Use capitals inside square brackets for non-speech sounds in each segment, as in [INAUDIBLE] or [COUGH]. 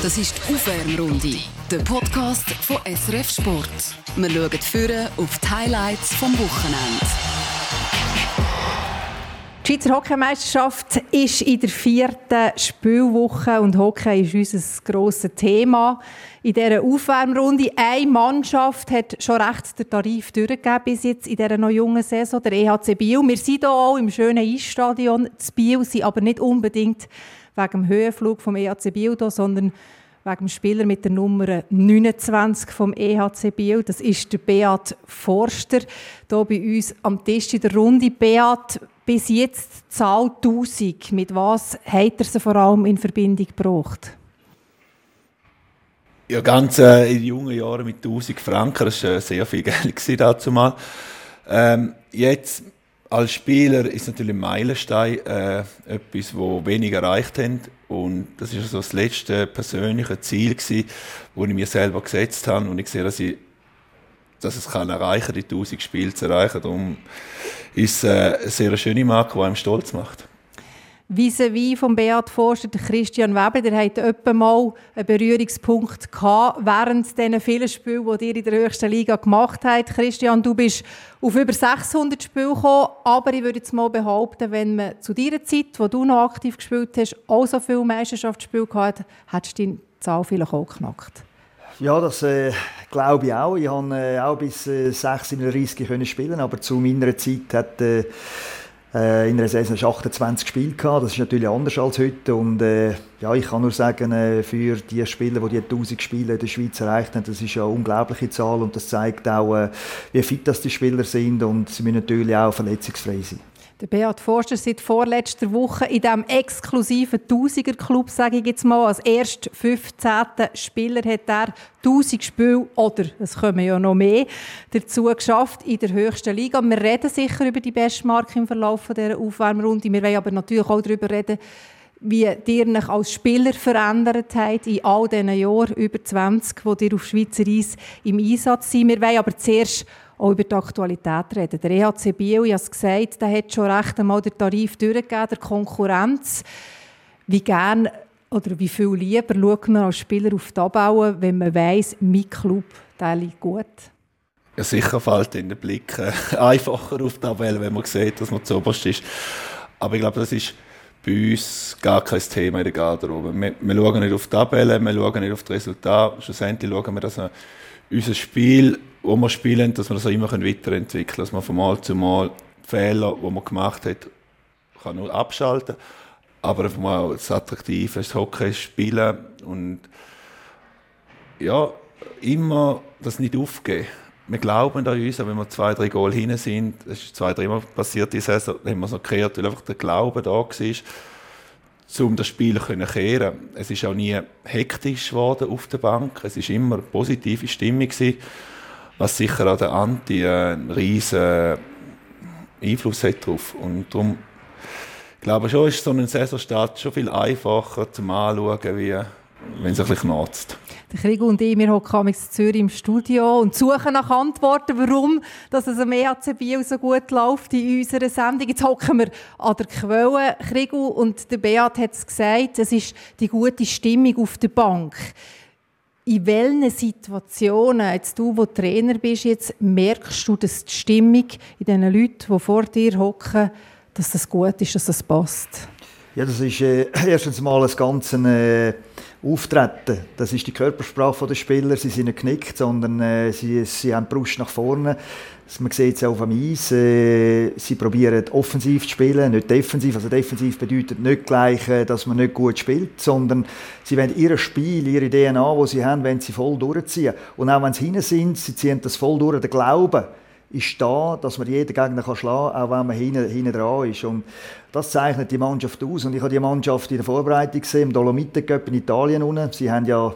Das ist die Aufwärmrunde, der Podcast von SRF Sport. Wir schauen führen auf die Highlights vom Wochenende. Die Schweizer Hockeymeisterschaft ist in der vierten Spielwoche und Hockey ist unser grosses Thema. In dieser Aufwärmrunde eine Mannschaft hat schon recht den Tarif durchgegeben bis jetzt in dieser noch jungen Saison, der EHC Biel. Wir sind hier auch im schönen Eisstadion zu Biel, sind aber nicht unbedingt wegen dem Höhenflug vom EHC hier, sondern wegen dem Spieler mit der Nummer 29 vom EHC Biel. Das ist der Beat Forster, hier bei uns am Tisch in der Runde. Beat, bis jetzt Zahl 1000. Mit was hat er sie vor allem in Verbindung gebracht? Ja, ganz äh, in jungen Jahren mit 1000 Franken, das war äh, sehr viel Geld dazu mal. Ähm, jetzt als Spieler ist natürlich ein Meilenstein äh, etwas, wo wenig erreicht haben. Und das ist so das letzte persönliche Ziel gewesen, das ich mir selber gesetzt habe. Und ich sehe, dass ich dass es kann erreichen, die 1000 Spiele zu erreichen. Darum ist es äh, eine sehr schöne Marke, die einem stolz macht vis-à-vis vom Beat Forster, Christian Weber, der hat etwa mal einen Berührungspunkt gehabt während diesen vielen Spielen, die ihr in der höchsten Liga gemacht habt. Christian, du bist auf über 600 Spiele gekommen, aber ich würde jetzt mal behaupten, wenn man zu deiner Zeit, wo du noch aktiv gespielt hast, auch so viele Meisterschaftsspiele gehabt hättest du die Zahl vielleicht auch geknackt. Ja, das äh, glaube ich auch. Ich habe äh, auch bis äh, 36 können spielen, aber zu meiner Zeit hat äh, in einer Saison 28 Spiele gehabt. Das ist natürlich anders als heute. Und äh, ja, ich kann nur sagen, äh, für die Spieler, die die 1000 Spiele in der Schweiz erreicht haben, das ist eine unglaubliche Zahl und das zeigt auch, äh, wie fit das die Spieler sind und sie müssen natürlich auch verletzungsfrei sein. Der Beat Forster seit vorletzter Woche in diesem exklusiven Tausiger-Club, sage ich jetzt mal, als erst 15. Spieler hat er 1000 Spiele, oder es kommen ja noch mehr, dazu geschafft in der höchsten Liga. Wir reden sicher über die Bestmarke im Verlauf dieser Aufwärmrunde. Wir wollen aber natürlich auch darüber reden, wie ihr euch als Spieler verändert habt in all diesen Jahren, über 20, wo ihr auf Schweizer Eis im Einsatz seid. Wir wollen aber zuerst auch über die Aktualität reden. Der EHC Biel, ich habe es gesagt, der hat schon recht einmal den Tarif durchgegeben, der Konkurrenz. Wie gern oder wie viel lieber schaut man als Spieler auf die Abbauen, wenn man weiss, mein Club, der liegt gut? Ja, sicher fällt in den Blick äh, [LAUGHS] einfacher auf die Tabelle, wenn man sieht, dass man zu oberst ist. Aber ich glaube, das ist bei uns gar kein Thema in der Garderobe. Wir, wir schauen nicht auf die Tabelle, wir schauen nicht auf das Resultat. Schlussendlich schauen wir, dass wir unser Spiel wo wir spielen, dass wir das auch immer weiterentwickeln können, dass man von Mal zu Mal Fehler, die man gemacht hat, kann nur abschalten aber einfach mal das Attraktive, das Hockey spielen und ja, immer das nicht aufgeben. Wir glauben an uns, wenn wir zwei, drei Goal hinten sind, das ist zwei, dreimal passiert die Saison, dann haben wir es noch gekehrt, weil einfach der Glaube da war, um das Spiel zu kehren. Es ist auch nie hektisch geworden auf der Bank, es ist immer eine positive Stimmung gewesen was sicher auch der Anti einen riesen Einfluss hat drauf. Und darum glaube ich schon, ist so ein Saisonstart schon viel einfacher zum Anschauen, wie wenn es ein bisschen knarzt. Der Krieg und ich, wir hocken in Zürich im Studio und suchen nach Antworten, warum dass es am EHC Biel so gut läuft in unserer Sendung. Jetzt hocken wir an der Quelle, Krieg und der Beat hat es gesagt, es ist die gute Stimmung auf der Bank in welchen Situationen, jetzt du, wo Trainer bist, jetzt merkst du, dass die Stimmung in den Leuten, die vor dir hocken, dass das gut ist, dass das passt? Ja, das ist äh, [CLEARS THROAT] erstens mal ein ganzes äh, Auftreten. Das ist die Körpersprache der Spieler. Sie sind nicht geknickt, sondern äh, sie, sie haben die Brust nach vorne. Man sieht es auch auf dem Eis. Äh, sie probieren offensiv zu spielen, nicht defensiv. Also defensiv bedeutet nicht gleich, äh, dass man nicht gut spielt, sondern sie wollen ihr Spiel, ihre DNA, die sie haben, wenn sie voll durchziehen. Und auch wenn sie hinten sind, sie ziehen das voll durch. Der Glaube ist da, dass man jeden Gegner kann schlagen kann, auch wenn man hinten, hinten dran ist. Und das zeichnet die Mannschaft aus. Und ich habe die Mannschaft in der Vorbereitung gesehen, im Dolomiten in Italien unten. Sie haben ja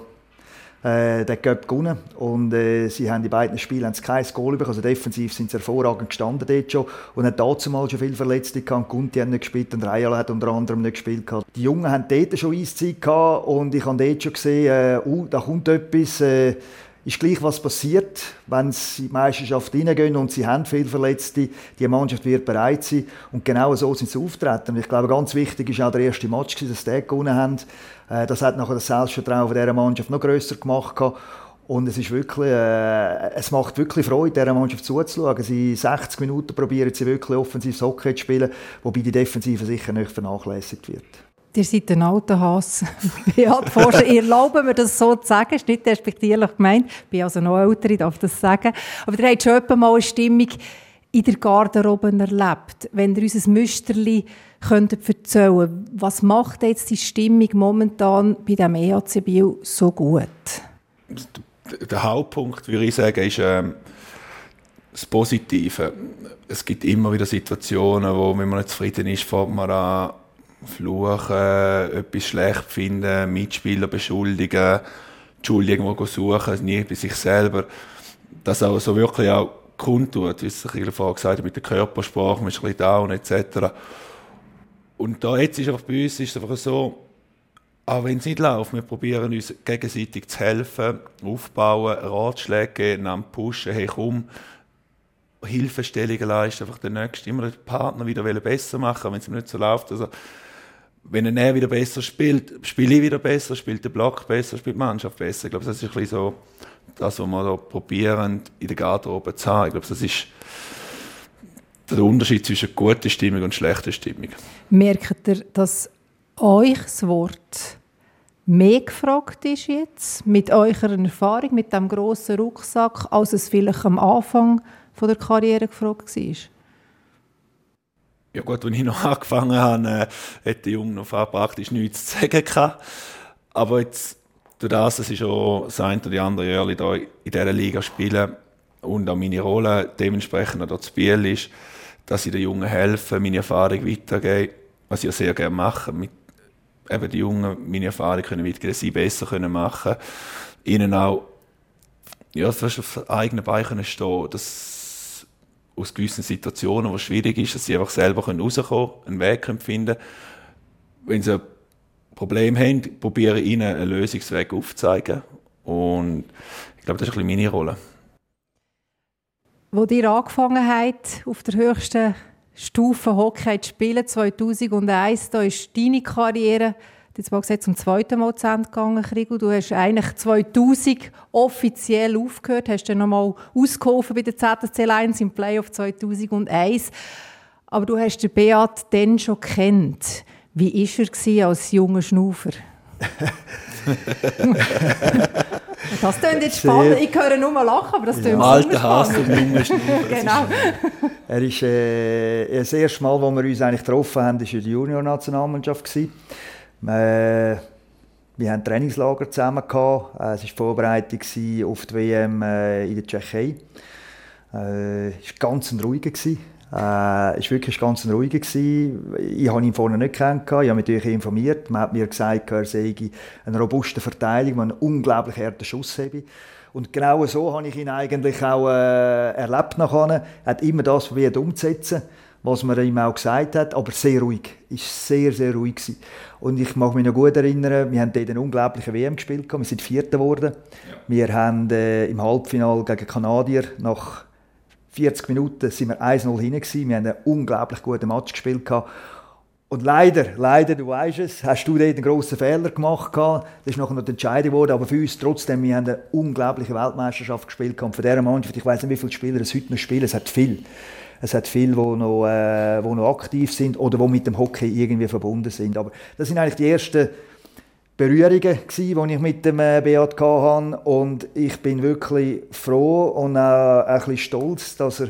äh, den Cup gewonnen. Und äh, sie haben in beiden Spielen haben kein Goal bekommen. Also defensiv sind sie hervorragend gestanden dort schon. Und haben dazu mal schon viele Verletzte gehabt. Gunti hat nicht gespielt und Reial hat unter anderem nicht gespielt. Gehabt. Die Jungen haben dort schon Eiszeit gehabt und ich habe dort schon gesehen, äh, uh, da kommt etwas. Äh, ist gleich, was passiert, wenn sie in die Meisterschaft reingehen und sie haben viel Verletzte, die Mannschaft wird bereit sein und genau so sind sie auftreten. Und ich glaube, ganz wichtig ist auch der erste Match, dass sie den gewonnen haben. Äh, das hat nachher das Selbstvertrauen dieser Mannschaft noch grösser gemacht. Und es ist wirklich, äh, es macht wirklich Freude, dieser Mannschaft zuzuschauen. Sie 60 Minuten probieren sie wirklich offensiv Hockey zu spielen, wobei die Defensive sicher nicht vernachlässigt wird. Ihr seid ein alter Hass. [LAUGHS] Beat Forscher, ihr erlaubt mir das so zu sagen, ist nicht respektierlich gemeint. Ich bin also noch älter, ich darf das sagen. Aber ihr habt schon mal eine Stimmung in der Garderobe erlebt. Wenn ihr uns ein Müsterli könntet erzählen was macht jetzt die Stimmung momentan bei dem EAC Biel so gut? Der Hauptpunkt, würde ich sagen, ist ähm, das Positive. Es gibt immer wieder Situationen, wo, wenn man nicht zufrieden ist, fängt man an, fluchen, etwas schlecht finden, Mitspieler beschuldigen, die Schuld irgendwo suchen, nie bei sich selber. Das auch so wirklich auch kundtut, wie es vorhin gesagt habe, mit der Körpersprache, man ist ein bisschen down etc. Und da jetzt ist einfach bei uns ist einfach so, auch wenn es nicht läuft, wir probieren uns gegenseitig zu helfen, aufbauen, Ratschläge geben, pushen, hey komm, Hilfestellungen leisten, einfach den nächsten, immer den Partner wieder besser machen, wenn es nicht so läuft. Also, wenn er wieder besser spielt, spiele ich wieder besser, spielt der Block besser, spielt die Mannschaft besser. Ich glaube, das ist ein bisschen so das, was wir da probieren, in der Garderobe zu haben. Ich glaube, das ist der Unterschied zwischen guter Stimmung und schlechter Stimmung. Merkt ihr, dass euch das Wort mehr gefragt ist jetzt, mit eurer Erfahrung, mit dem grossen Rucksack, als es vielleicht am Anfang von der Karriere gefragt war? Ja gut, als ich noch [LAUGHS] angefangen habe, äh, hat der Junge noch praktisch nichts zu sagen gehabt. Aber jetzt, durch das, dass ich schon das eine oder die andere Jahr in dieser Liga spiele und auch meine Rolle dementsprechend auch zu Biel ist, dass ich den Jungen helfe, meine Erfahrung weitergebe, was ich ja sehr gerne mache, mit eben die Jungen meine Erfahrung können weitergeben, sie besser können machen, ihnen auch ja, auf eigenen Beinen können stehen, dass aus gewissen Situationen, wo es schwierig ist, dass sie einfach selber rauskommen können, einen Weg können finden Wenn sie ein Problem haben, probiere ich ihnen einen Lösungsweg aufzuzeigen. Und ich glaube, das ist ein bisschen meine Rolle. Wo ihr angefangen habt, auf der höchsten Stufe Hockey zu spielen, 2001, da ist deine Karriere jetzt mal gesagt, zum zweiten Mal zu Ende gegangen, Krigo. Du hast eigentlich 2000 offiziell aufgehört, hast dann nochmal ausgeholfen bei der ZSC Lions im Playoff 2001. Aber du hast den Beat dann schon kennt. Wie war er als junger Schnufer? [LAUGHS] [LAUGHS] das klingt jetzt spannend. Ich höre nur mal lachen, aber das klingt ja. Alter Hass und Schnuffer. genau. Er ist äh, das erste Mal, als wir uns eigentlich getroffen haben, war in der Junior-Nationalmannschaft. Äh, wir hatten Trainingslager zusammen. Gehabt. Äh, es war die Vorbereitung auf die WM äh, in der Tschechei. Es war ganz ein ruhiger. Es war wirklich ganz ein ruhiger. Ich habe ihn vorne nicht kennengelernt. Ich habe mich natürlich informiert. Man hat mir gesagt, er sei eine robuste Verteilung, einen unglaublich harten Schuss habe. Und genau so habe ich ihn eigentlich auch äh, erlebt nachher. Er hat immer das probiert umzusetzen was man ihm auch gesagt hat, aber sehr ruhig. Ist sehr, sehr ruhig gewesen. Und ich mag mich noch gut erinnern, wir haben dort eine unglaubliche WM gespielt, wir sind Vierter geworden. Ja. Wir haben äh, im Halbfinale gegen Kanadier nach 40 Minuten sind wir 1-0 hinten Wir haben einen unglaublich guten Match gespielt Und leider, leider, du weißt es, hast du dort einen grossen Fehler gemacht. Das ist nachher noch entscheidend geworden. Aber für uns trotzdem, wir haben eine unglaubliche Weltmeisterschaft gespielt. Und von dieser Mannschaft, ich weiß nicht, wie viele Spieler es heute noch spielen, es hat viel. Es hat viele, die noch, äh, die noch aktiv sind oder die mit dem Hockey irgendwie verbunden sind. Aber das sind eigentlich die ersten Berührungen, die ich mit dem äh, Beat hatte. Und ich bin wirklich froh und auch ein bisschen stolz, dass er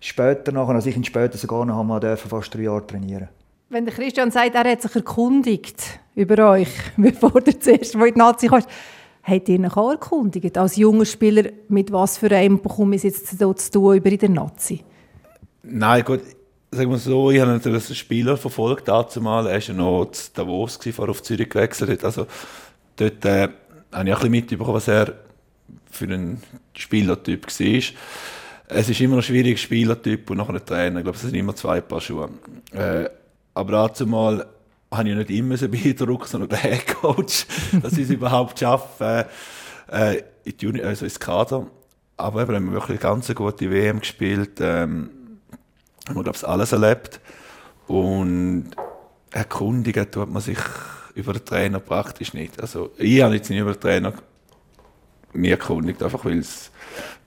später nachher, also ich ihn später sogar noch einmal dürfen, fast drei Jahre trainieren Wenn der Christian sagt, er hat sich erkundigt über euch, [LAUGHS] bevor er zuerst in die Nazi kam, habt ihr ihn auch erkundigt? Als junger Spieler, mit was für einem bekomme ich es jetzt zu tun über in der Nazi? Nein, gut, sagen wir so, ich habe natürlich einen Spieler verfolgt, dazu mal. Er war ja noch zu Davos, bevor er auf Zürich gewechselt hat. Also, dort äh, habe ich ein bisschen mitbekommen, was er für ein Spielertyp war. Es ist immer ein schwieriger Spielertyp und nachher ein Trainer. Ich glaube, es sind immer zwei Paar Schuhe. Äh, aber dazu mal habe ich nicht immer so beeindruckt, sondern der Headcoach, [LAUGHS] dass sie es überhaupt schaffen, äh, in die Juni also ins Kader. Aber eben, haben wir wirklich eine ganz gute WM gespielt. Ähm, haben wir, glaube ich, alles erlebt. Und erkundigen tut man sich über den Trainer praktisch nicht. Also ich habe jetzt nicht über den Trainer mich erkundigt, einfach weil es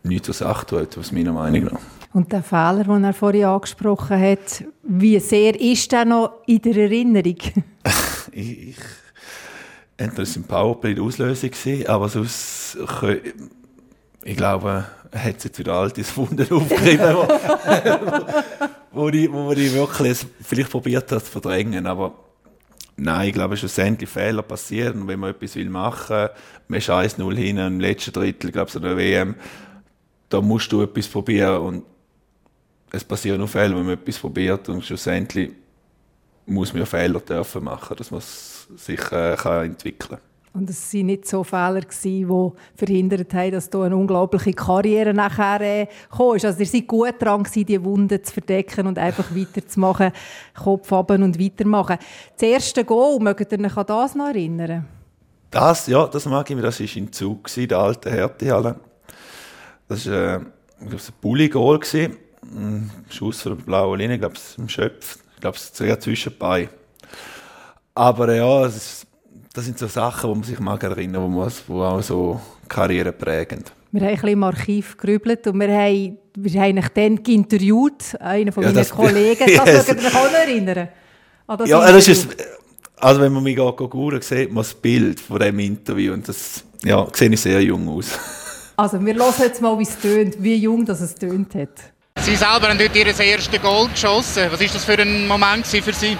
nichts zur Sache tut, aus meiner Meinung nach. Und der Fehler, den er vorhin angesprochen hat, wie sehr ist der noch in der Erinnerung? [LAUGHS] ich, ich, entweder war es im Powerplay die Auslösung, gewesen, aber sonst, ich glaube, er hat jetzt wieder altes Wunder [LAUGHS] aufgegriffen, [LAUGHS] wo, ich, wo ich wirklich vielleicht probiert hat zu verdrängen, aber Nein, ich glaube, schlussendlich Fehler passieren. wenn man etwas machen will, man ist 1-0 hin im letzten Drittel, ich glaube, so der WM, da musst du etwas probieren und es passieren nur Fehler, wenn man etwas probiert und schlussendlich muss man Fehler dürfen machen, dass man sich äh, kann entwickeln kann. Und es waren nicht so Fehler, die verhindert haben, dass du eine unglaubliche Karriere nachher äh, kommst. Also ihr seid gut dran gewesen, die Wunden zu verdecken und einfach [LAUGHS] weiterzumachen, Kopf haben und weitermachen. Das erste Goal, mögt ihr euch an das noch erinnern? Das, ja, das mag ich mir. Das war in Zug, in der alten Härtehalle. Das war äh, ein Bulli-Goal. Ein Schuss von der blauen Linie, ich glaube, im Schöpf. Ich glaube, es ist sehr zwischenbei. Aber ja, es ist das sind so Sachen, wo man sich mag erinnern, wo, man, wo auch so Karriere prägend. Wir haben ein bisschen im Archiv gerübelt und wir haben, wir haben dann interviewt, einen von ja, meinen das, [LAUGHS] Kollegen. Das yes. euch auch noch erinnern? Das ja, das ist, also wenn man mich googeln sieht man das Bild von diesem Interview und das ja, sehe ich sehr jung aus. [LAUGHS] Also wir hören jetzt mal, wie es tönt, wie jung das es tönt hat. Sie selber haben dort Ihr erstes Goal geschossen. Was war das für ein Moment für Sie?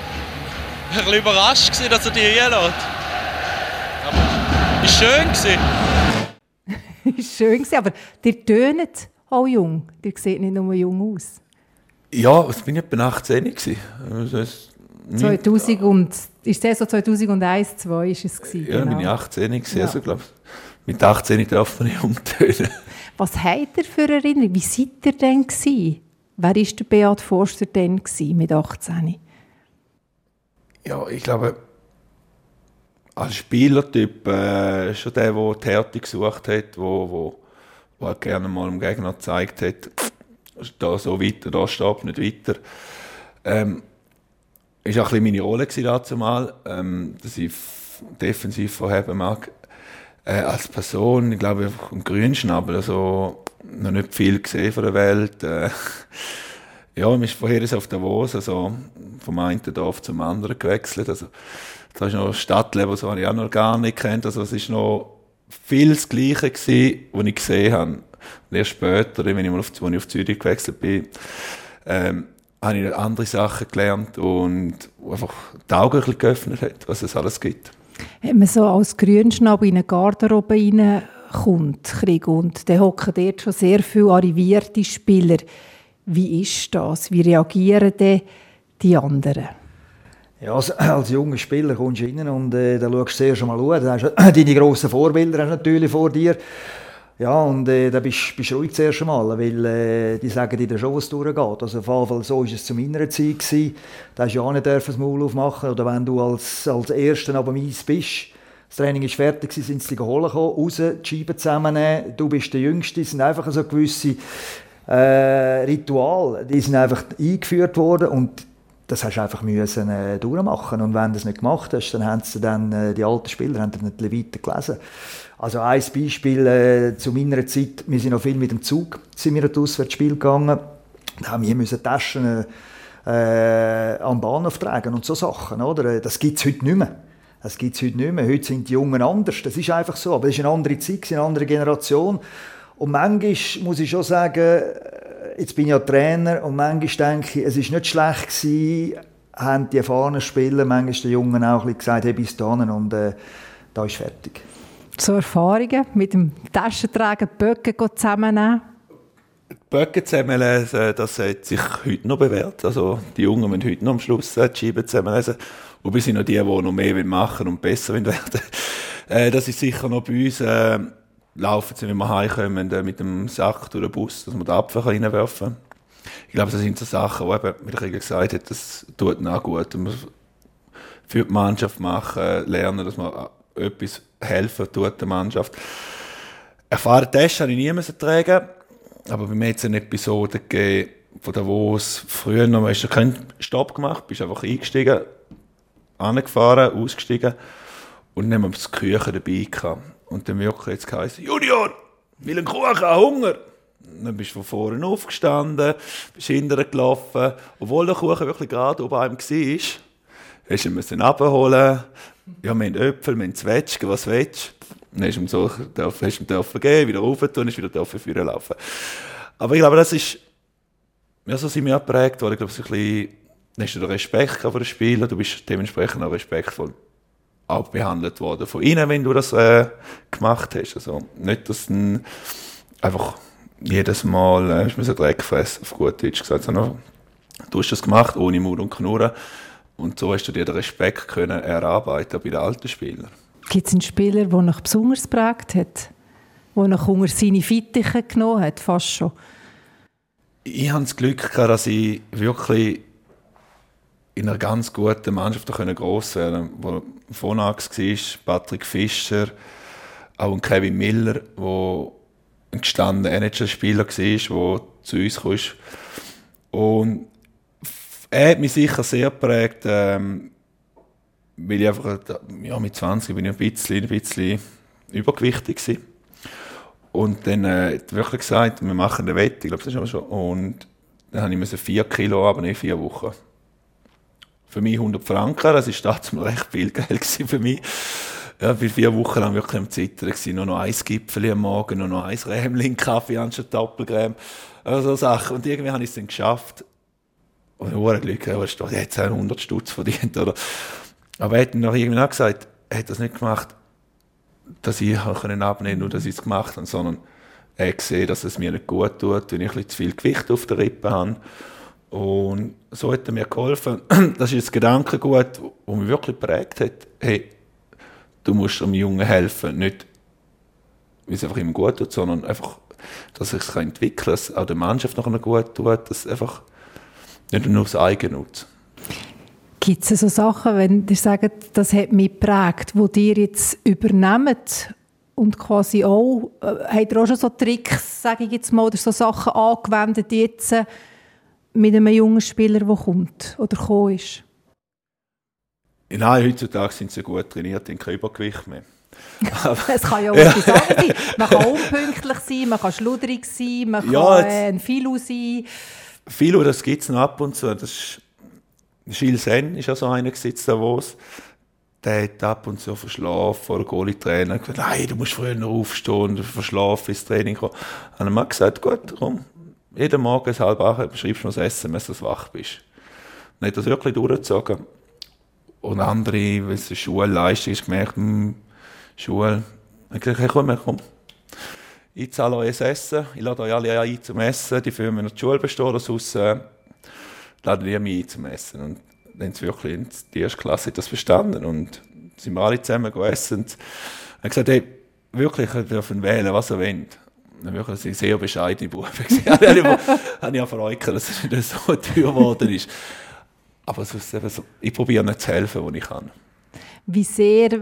Ich war überrascht, dass er die reinlässt. Ist schön gewesen. [LAUGHS] ist schön gewesen, aber ihr tönt auch jung. Ihr seht nicht nur jung aus. Ja, ich bin etwa 18 gewesen. 2000 und, ist das so 2001, 2002 ist es gewesen? Ja, genau. bin ich 18 gewesen, ja. also glaube mit 18 darf man nicht umtönen. Was habt ihr für Erinnerungen? Wie seid ihr denn gewesen? Wer war der Beat Forster denn mit 18? Ja, ich glaube, als Spielertyp äh, schon der, der die Härte gesucht hat, wo, wo, wo er gerne mal dem Gegner gezeigt hat, da so weiter, da steht nicht weiter. Ähm, ist auch ein bisschen meine Rolle dazu mal, ähm, dass ich defensiv vorheben mag. Äh, als Person, ich glaube, einfach im Grünschnabel, also noch nicht viel gesehen von der Welt. Äh, [LAUGHS] ja, man ist vorher auf der Davos, also vom einen Dorf zum anderen gewechselt. Also, da ist noch Stadtleben, das habe ich auch noch gar nicht kennt. Also es ist noch viel das Gleiche gewesen, was ich gesehen habe. Und erst später, wenn ich, mal auf, als ich auf Zürich gewechselt bin, ähm, habe ich andere Sachen gelernt und einfach die Augen ein bisschen geöffnet hat, was es alles gibt. Wenn man so als Grünschnab in eine Garderobe reinkommt, Krieg, und dann hocken dort schon sehr viele arrivierte Spieler. Wie ist das? Wie reagieren die anderen? Ja, als, [CLEARS THROAT] als junger Spieler kommst du rein und äh, da schaust du zuerst mal an. Da hast du, [CLEARS THROAT] deine grossen Vorbilder hast natürlich vor dir. Ja, und äh, da bist du ruhig zuerst einmal, weil äh, die sagen dir schon, was durchgeht. Also auf jeden Fall so war es zu meiner Zeit. Gewesen. Da hast du ja auch nicht das Maul aufmachen Oder wenn du als, als Erster aber Eis bist, das Training ist fertig, sind sie geholt gekommen, raus, die Scheiben zusammennehmen. Du bist der Jüngste. Es sind einfach so gewisse äh, Rituale, die sind einfach eingeführt worden und das hast du einfach müssen, äh, durchmachen und wenn du das nicht gemacht hast, dann haben sie dann, äh, die alten Spieler haben dann nicht weiter gelesen. Also ein Beispiel äh, zu meiner Zeit, wir sind noch viel mit dem Zug, sind wir das Spiel gegangen, da haben wir müssen Taschen äh, am Bahnhof tragen und so Sachen, oder? Das gibt es heute nicht mehr. Das gibt es heute nicht mehr. Heute sind die Jungen anders, das ist einfach so. Aber es ist eine andere Zeit, eine andere Generation. Und manchmal muss ich schon sagen, jetzt bin ich ja Trainer und manchmal denke ich, es ist nicht schlecht gewesen, haben die erfahrenen Spieler manchmal den Jungen auch ein gesagt, hey, bis dahin und äh, da ist fertig. So Erfahrungen mit dem Taschentragen Böcke zusammennehmen? Böcke zusammenlesen, das hat sich heute noch bewährt. Also die Jungen müssen heute noch am Schluss die Scheiben zusammenlesen. Und wir sind noch die, die noch mehr machen und besser werden äh, Das ist sicher noch bei uns... Äh, laufen sie, wenn wir heimkommen, mit dem Sack durch den Bus, dass wir den Apfel reinwerfen können. Ich glaube, das sind so Sachen, die eben, wie der Krieger gesagt hat, das tut auch gut. Und für die Mannschaft machen, lernen, dass man etwas helfen tut der Mannschaft. erfahrenen Test habe ich nie müssen tragen, aber bei mir hat es eine Episode gegeben, von Davos, früher noch, hast du keinen Stopp gemacht, bist einfach eingestiegen, angefahren, ausgestiegen und dann haben wir das Küchen dabei gehabt. Und dann wirklich jetzt geheißen, Junior, will einen Kuchen, Hunger. Und dann bist du von vorne aufgestanden, bist hinterher gelaufen, obwohl der Kuchen wirklich gerade oben einem war, hast du ihn müssen abholen. Ja, wir haben Äpfel, wir haben Zwetschgen, was willst du? Dann hast du ihm so, hast ihm dürfen geben, wieder rauf tun, ist wieder dürfen führen laufen. Aber ich glaube, das ist, ja, so sind wir geprägt worden. Ich glaube, so ein bisschen, dann hast du Respekt vor den Spielern, du bist dementsprechend auch respektvoll auch behandelt worden von ihnen, wenn du das äh, gemacht hast. Also nicht, dass du einfach jedes Mal äh, hast du Dreck fressen, auf gut Deutsch gesagt, sondern du hast das gemacht, ohne Mut und Knurren. Und so hast du dir den Respekt können erarbeiten bei den alten Spielern. Gibt es einen Spieler, der dich besonders geprägt hat? Der dich unter seine Fittiche genommen hat, fast schon? Ich hatte das Glück, dass ich wirklich in einer ganz guten Mannschaft gross werden. Wo Phonax war, Patrick Fischer, auch ein Kevin Miller, der ein gestandener NHL-Spieler war, der zu uns kam. Und er hat mich sicher sehr geprägt, ähm, weil ich einfach, ja, mit 20 bin ich ein bisschen, ein bisschen übergewichtig war. Und dann äh, hat wirklich gesagt, wir machen eine Wette, ich glaube, das ist aber schon. Und dann habe ich 4 Kilo, aber nicht 4 Wochen. Für mich 100 Franken, das war damals recht viel Geld für mich. Ja, für vier Wochen lang wirklich am Zittern gewesen. Nur noch ein Gipfel am Morgen, nur noch ein Rämchen Kaffee anstatt Doppelcreme. Also so Sachen. Und irgendwie habe ich es dann geschafft. Und ich habe Glück, hat jetzt 100 Stutz verdient, oder? Aber er hat noch irgendwie gesagt, er hat das nicht gemacht, dass ich können abnehmen nur dass ich es gemacht habe, sondern er hat gesehen, dass es mir nicht gut tut, wenn ich ein bisschen zu viel Gewicht auf der Rippe habe. Und so hat er mir geholfen. [CLEARS THROAT] Das ist ein Gedankengut, das mich wirklich geprägt hat. Hey, du musst einem Jungen helfen, nicht, weil es einfach ihm gut tut, sondern einfach, dass es sich entwickeln kann, dass auch der Mannschaft noch gut tut, dass einfach nicht nur das eigene nutzt. Gibt es so Sachen, wenn ihr sagt, das hat mich geprägt, die ihr jetzt übernehmt und quasi auch, äh, habt ihr auch schon so Tricks, sage ich jetzt mal, oder so Sachen angewendet jetzt mit einem jungen Spieler, der kommt oder gekommen ist? Nein, heutzutage sind sie gut trainiert, in kein Übergewicht mehr. [LAUGHS] es kann ja auch etwas anderes sein. Man kann unpünktlich sein, man kann schludrig sein, man kann ja, äh, ein Philo sein. Philo, das gibt es noch ab und zu. Das ist, Gilles Sen ist ja so einer gesetzt, Davos. Der hat ab und zu verschlafen vor der Goalie-Trainer gesagt, nein, du musst früher noch aufstehen und verschlafen ins Training kommen. Dann hat gesagt, gut, komm, jeden Morgen halb acht schreibst du noch das Essen, wenn du wach bist. Und hat das wirklich durchgezogen. Und andere, wenn es eine Schulleistung ist, gemerkt, hm, Schule. Ich gesagt, hey, komm, komm. Ich zahle euch Essen, ich lade euch alle ein zum Essen, die führen mir noch die Schule bestehen, sonst äh, laden die mich ein zum Essen. Und dann haben sie wirklich in die erste Klasse das verstanden und sind wir alle zusammen gegessen und haben gesagt, hey, wirklich, ihr dürft wählen, was ihr wollt. Wirklich ein sehr bescheidene Buben. [LAUGHS] habe ich auch Freude, dass es nicht so teuer geworden ist. Aber so, ich probiere nicht zu helfen, wo ich kann. Wie sehr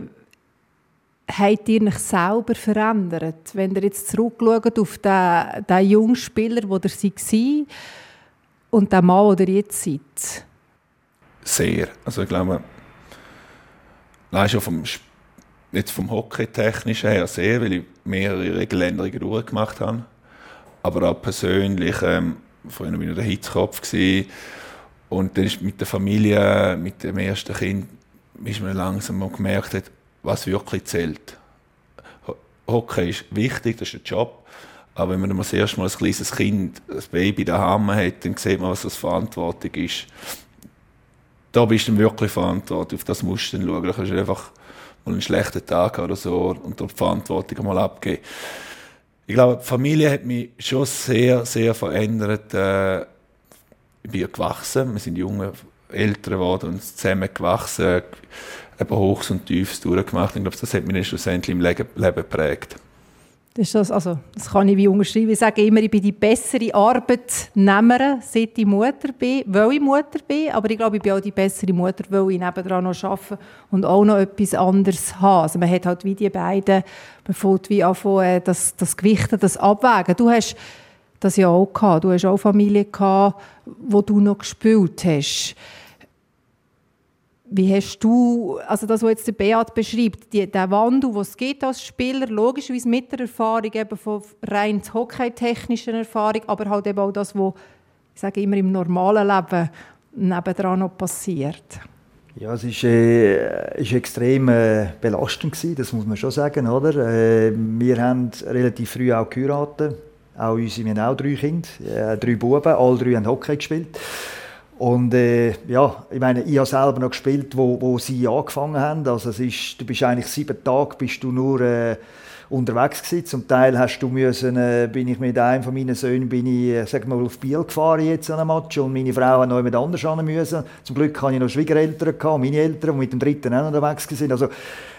habt ihr euch selber verändert? Wenn ihr jetzt zurückschaut auf den, den jungen Spieler, der ihr war und den Mann, der ihr jetzt seid? Sehr. Also ich glaube, schon vom, jetzt vom Hockey-technischen her sehr, weil ich mehrere Regeländerungen durchgemacht habe. Aber auch persönlich, ähm, vorhin war ich der Hitzkopf. Gewesen, und dann ist mit der Familie, mit dem ersten Kind, ist man langsam gemerkt, hat, was wirklich zählt. Hockey ist wichtig, das ist ein Job. Aber wenn man das erste Mal ein kleines Kind, ein Baby daheim hat, dann sieht man, was das Verantwortung ist. Da bist du wirklich verantwortlich, auf das musst du dann schauen. Da kannst du einfach mal einen schlechten Tag oder so und die Verantwortung mal abgeben. Ich glaube, die Familie hat mich schon sehr, sehr verändert. Äh, ich bin gewachsen, wir sind junge Eltern geworden und zusammen gewachsen, eben Hochs und Tiefs durchgemacht. Ich glaube, das hat mich schlussendlich im Leben geprägt. Das, das, also, das kann ich wie unterschreiben. Ich sage immer, ich bin die bessere Arbeitnehmerin, seit ich Mutter bin, weil ich Mutter bin. Aber ich glaube, ich bin auch die bessere Mutter, weil ich nebenan noch arbeite und auch noch etwas anderes habe. Also man hat halt wie die beiden, man fängt wie an, äh, das, das Gewichten, das Abwägen. Du hast das ja auch gehabt. Du hast auch Familie gehabt, wo du noch gespielt hast. Wie hast du, also das, was jetzt der Beat beschreibt, die, der Wandel, den es gibt als Spieler, logischerweise mit der Erfahrung eben von rein hockeytechnischen Erfahrung, aber halt eben auch das, was, ich sage immer, im normalen Leben nebendran noch passiert? Ja, es war äh, extrem äh, belastend gewesen, das muss man schon sagen, oder? Äh, wir haben relativ früh auch geheiratet, auch unsere, wir haben auch drei Kinder, äh, drei Buben, alle drei haben Hockey gespielt. Und äh, ja, ich meine, ich habe selber noch gespielt, wo, wo sie angefangen haben. Also es ist, du bist eigentlich sieben Tage bist du nur äh, unterwegs gewesen. Zum Teil hast du müssen, äh, bin ich mit einem von meinen Söhnen bin ich, äh, sag mal, auf Biel gefahren jetzt an einem Match und meine Frau hat noch jemand anders ran müssen. Zum Glück hatte ich noch Schwiegereltern gehabt, meine Eltern, die mit dem dritten auch unterwegs waren. Also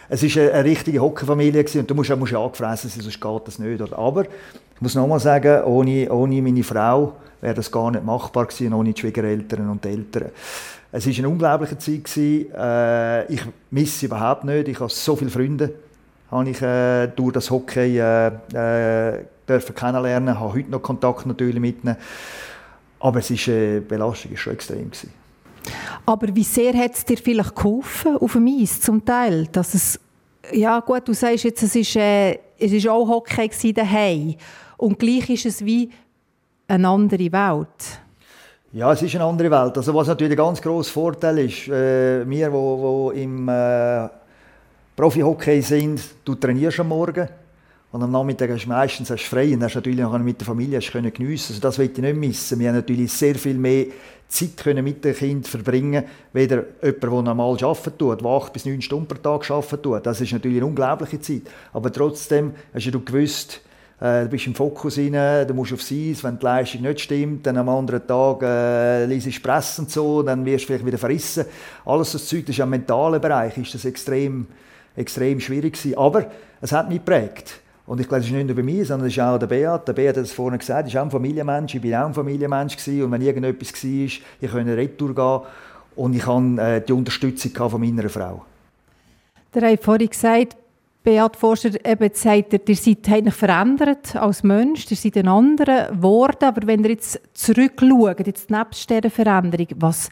es ist eine, richtige Hockeyfamilie und du musst, musst angefressen sein, sonst geht das nicht. Aber ich muss noch mal sagen, ohne, ohne meine Frau wäre das gar nicht machbar gewesen, ohne die Schwiegereltern und die Eltern. Es war eine unglaubliche Zeit. Gewesen. Äh, ich misse sie überhaupt nicht. Ich habe so viele Freunde habe ich äh, durch das Hockey äh, äh, dürfen kennenlernen, habe heute noch Kontakt natürlich mit ihnen. Aber es ist, äh, Belastung war schon extrem. Gewesen. Aber wie sehr hat es dir vielleicht geholfen auf dem Eis zum Teil, dass es ja gut, du sagst jetzt, es ist, äh, es ist auch Hockey daheim und gleich ist es wie eine andere Welt. Ja, es ist eine andere Welt. Also was natürlich ein ganz grosser Vorteil ist, äh, wir, wo, wo im äh, Profi-Hockey sind, du trainierst am Morgen und am Nachmittag hast du meistens hast du frei und hast natürlich noch mit der Familie hast können geniessen. Also das will ich nicht missen. Wir haben natürlich sehr viel mehr Zeit können mit dem Kind verbringen, weder jemand, der normal arbeiten tut, der acht bis neun Stunden pro Tag arbeiten. Das ist natürlich eine unglaubliche Zeit. Aber trotzdem hast du gewusst, äh, du bist im Fokus rein, du musst aufs Eis, wenn die Leistung nicht stimmt, dann am anderen Tag äh, liest Presse und so, dann wirst du vielleicht wieder verrissen. Alles das Zeug, das ist im mentalen Bereich, ist das extrem, extrem schwierig gewesen. Aber es hat mich geprägt. Und ich glaube, es ist nicht nur bei mir, sondern es ist auch der Beat. Der Beat hat es vorhin gesagt, er ist auch ein Familienmensch. Ich bin auch ein Familienmensch gewesen. Und wenn irgendetwas war, ich konnte retour gehen. Und ich hatte äh, die Unterstützung von meiner Frau. Der hat vorhin gesagt, Beat Forscher eben sagt, ihr seid eigentlich verändert als Mensch, ihr seid ein anderer geworden, aber wenn ihr jetzt zurückschaut, jetzt nebst dieser Veränderung, was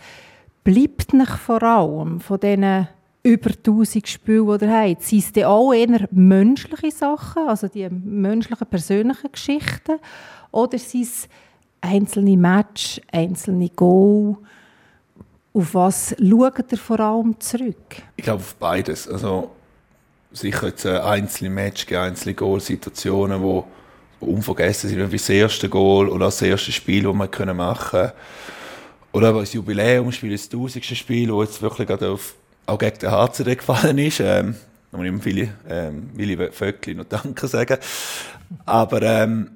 bleibt euch vor allem von diesen über 1000 Spielen, die ihr habt? Sind es auch eher menschliche Sachen, also die menschlichen, persönlichen Geschichten, oder sind es einzelne Matches, einzelne Goal? Auf was schaut ihr vor allem zurück? Ich glaube auf beides. Also sicher jetzt einzelne Matches, einzelne Goal-Situationen, die, die unvergessen sind, wie das erste Goal oder das erste Spiel, das können machen können. Oder das Jubiläumsspiel, das tausendste Spiel, das jetzt wirklich gerade auf, auch gegen den HCD gefallen ist. Ähm, da muss ich ihm viele, ähm, Willi Vöckli noch Danke sagen. Aber, ähm,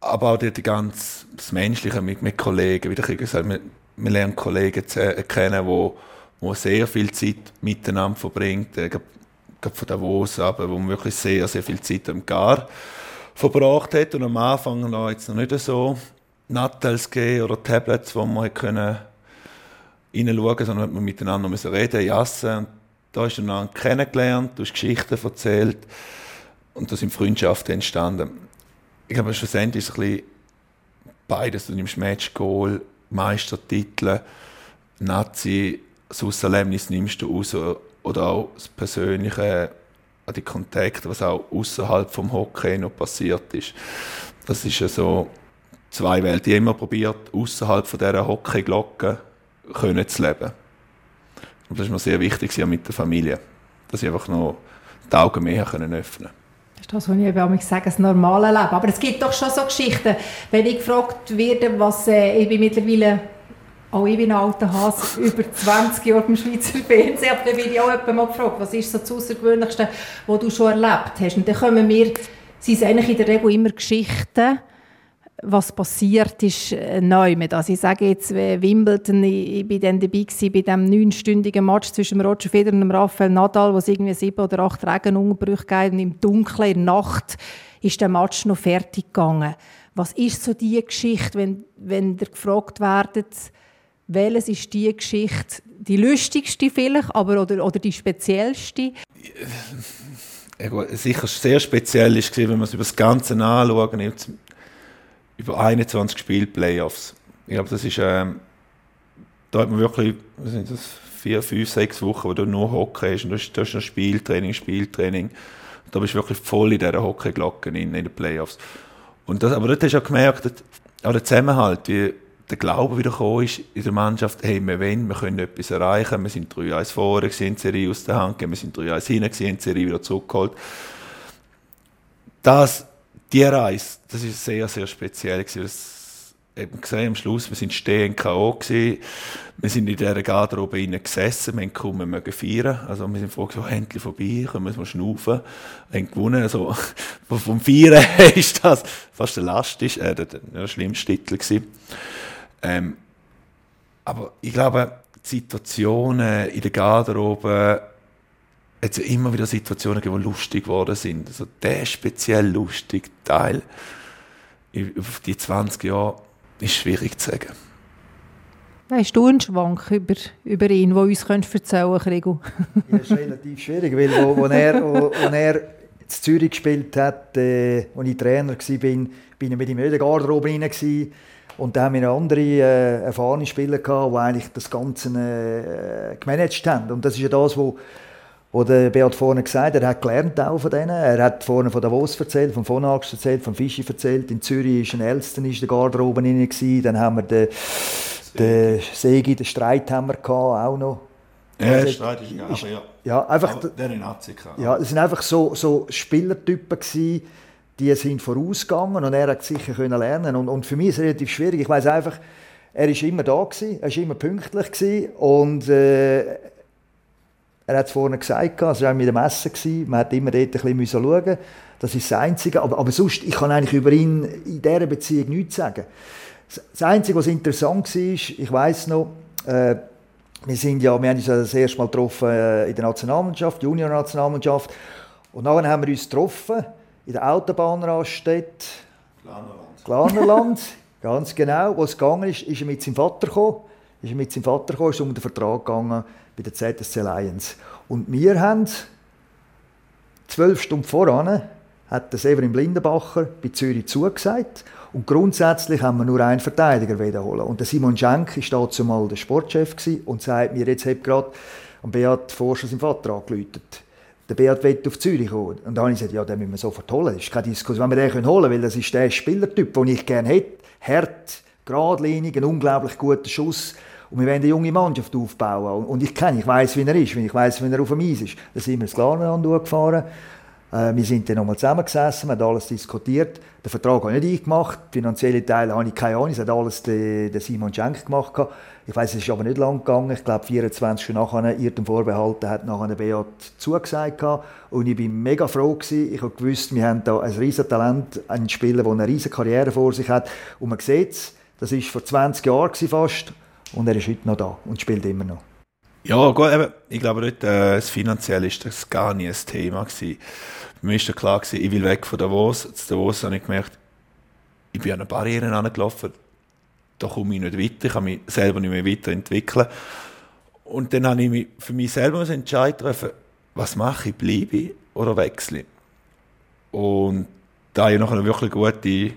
aber auch die, die ganz, das Menschliche mit, mit Kollegen, wie ich gesagt wir, wir lernen Kollegen zu, äh, kennen, die wo sehr viel Zeit miteinander verbringt, äh, gerade von Davos aber wo man wirklich sehr, sehr viel Zeit am Gar verbracht hat und am Anfang noch jetzt noch nicht so Nattels oder Tablets, wo man können hineinschauen sondern hat man miteinander müssen reden, jassen. Und da hast du einander kennengelernt, du hast Geschichten erzählt und da sind Freundschaften entstanden. Ich glaube, schlussendlich ist es ein bisschen beides. Du nimmst Match, Goal, Meistertitel, Nazi, das Erlebnis nimmst du raus oder auch das Persönliche, die Kontakte, was auch außerhalb vom Hockey noch passiert ist. Das ist ja so zwei Welten. Ich immer probiert, außerhalb dieser Hockey-Glocke zu leben. Und das ist mir sehr wichtig mit der Familie, dass ich einfach noch die Augen mehr können öffnen Das ist das, was ich eben sage, das normale Leben. Aber es gibt doch schon so Geschichten, wenn ich gefragt werde, was äh, ich bin mittlerweile auch ich bin ein alter Hase, [LAUGHS] über 20 Jahre im Schweizer Fernsehen, aber dann werde ich auch jemand mal gefragt, was ist so das Außergewöhnlichste, was du schon erlebt hast? Und dann kommen wir, sind es eigentlich in der Regel immer Geschichten, was passiert ist, äh, neu mit. Also ich sage jetzt, äh, Wimbledon, ich, bin dann dabei gewesen, bei diesem neunstündigen Match zwischen Roger Federer und Rafael Nadal, wo es irgendwie sieben oder acht Regenunterbrüche gab und im Dunkeln, in der Nacht, ist der Match noch fertig gegangen. Was ist so die Geschichte, wenn, wenn ihr gefragt werdet, welches ist die Geschichte, die lustigste vielleicht, aber oder, oder die speziellste? Sicher sehr speziell ist, wenn man es über das Ganze anschaut, über 21 Spiele Playoffs. Ich glaube, das ist, ähm, da hat man wirklich, was sind das, vier, fünf, sechs Wochen, wo du nur Hockey hast und du hast, du hast noch Spieltraining, Spieltraining. Da bist du wirklich voll in dieser Hockeyglocke in, in den Playoffs. Und das, aber dort hast du auch gemerkt, auch der Zusammenhalt, wie der Glaube wieder gekommen ist in der Mannschaft, hey, wir wollen, wir können etwas erreichen, wir sind 3-1 vorne, in die Serie aus der Hand wir sind 3-1 hinten, in die Serie wieder zurückgeholt. Das, die Reise, das ist sehr, sehr speziell gewesen. Eben gesehen, am Schluss, wir sind stehen K.O. Wir sind in dieser Garderobe innen gesessen, wir haben kaum mehr mögen feiern. Also, wir sind froh, so, endlich vorbei, können wir mal schnaufen. Wir haben gewonnen, also, [LAUGHS] vom Feiern [LAUGHS] ist das fast der Last, ist, äh, der, der schlimmste Titel gewesen. Ähm, aber ich glaube, die Situationen in der Garderobe, es immer wieder Situationen gegeben, die lustig geworden sind. Also der speziell lustige Teil auf die 20 Jahre ist schwierig zu sagen. Hast du einen Schwank über, über ihn, den uns erzählen könntest, [LAUGHS] Ja, das ist relativ schwierig, weil wo, wo er, wo, wo er in Zürich gespielt hat, äh, als ich Trainer war, bin, bin ich mit ihm in der Garderobe rein. Gewesen. Und da haben wir andere äh, erfahrene Spieler gehabt, die eigentlich das Ganze äh, gemanagt haben. Und das ist ja das, was wo der Beat vorne gesagt hat, er hat gelernt auch von denen. Er hat vorne von Davos erzählt, von Vonax erzählt, von Fischi erzählt. In Zürich war ein Elston in der Garderobe drin. Dann haben wir den, den Segi, den Streit haben wir gehabt, auch noch. Ja, also, Streit ist, aber ja. Ja, einfach, aber der in Azika. Ja, das sind einfach so, so Spielertypen gewesen, die sind vorausgegangen und er hat sicher können lernen und, und für mich ist es relativ schwierig. Ich weiß einfach, er ist immer da gewesen, er ist immer pünktlich gewesen und äh, er hat es vorhin gesagt, es war auch mit dem Essen, man hat immer dort ein bisschen schauen das ist das Einzige, aber, aber sonst, ich kann eigentlich über ihn in dieser Beziehung nichts sagen. Das Einzige, was interessant war, ich weiß noch, äh, wir, sind ja, wir haben uns das erste Mal getroffen äh, in der Nationalmannschaft, Junior-Nationalmannschaft, und dann haben wir uns getroffen in der Autobahnraststätte Glanerland. Glanerland, [LAUGHS] ganz genau. Wo es gegangen ist, ist er mit seinem Vater gekommen. Ist er mit seinem Vater gekommen, ist um den Vertrag gegangen bei der ZSC Lions. Und wir haben zwölf Stunden voran hat der Severin Blindenbacher bei Zürich zugesagt. Und grundsätzlich haben wir nur einen Verteidiger wiederholen. Und der Simon Schenk war dazu mal der Sportchef und sagt mir, jetzt hat gerade am Beat Forscher seinen Vater angeläutet. Der Beat will auf Zürich kommen. Und dann habe ich gesagt, ja, den müssen wir sofort holen. Das ist keine Diskussion, wenn wir den holen können, weil das ist der Spielertyp, den ich gerne hätte. Hart, geradlinig, ein unglaublich guter Schuss. Und wir wollen eine junge Mannschaft aufbauen. Und ich kenne, ich weiß, wie er ist, ich weiß, wie er auf dem Eis ist. Da sind wir ins Glarnerland gefahren. Äh, wir sind dann nochmal zusammengesessen, wir haben alles diskutiert. Den Vertrag habe ich nicht eingemacht, die finanziellen Teile habe ich keine Ahnung, das hat alles der, der Simon Schenk gemacht. Ich weiß, es ist aber nicht lang gegangen. Ich glaube, 24 Stunden nachher, Irrtum vorbehalten, hat nachher Beat zugesagt. Und ich war mega froh. Gewesen. Ich habe gewusst, wir haben hier ein riesen Talent, einen Spieler, der eine riesige Karriere vor sich hat. Und man sieht es, das war vor 20 Jahren fast. Und er ist heute noch da und spielt immer noch. Ja, gut, eben, ich glaube, dort, äh, das Finanzielle ist das gar nicht ein Thema gewesen. Für war klar, gewesen, ich will weg von Davos. Zu Davos habe ich gemerkt, ich bin an eine Barriere angelaufen, da komme ich nicht weiter, ich kann mich selber nicht mehr weiterentwickeln. Und dann habe ich mich für mich selber entscheiden treffen, was mache ich, bleibe ich oder wechsle. Und da ich eine wirklich gute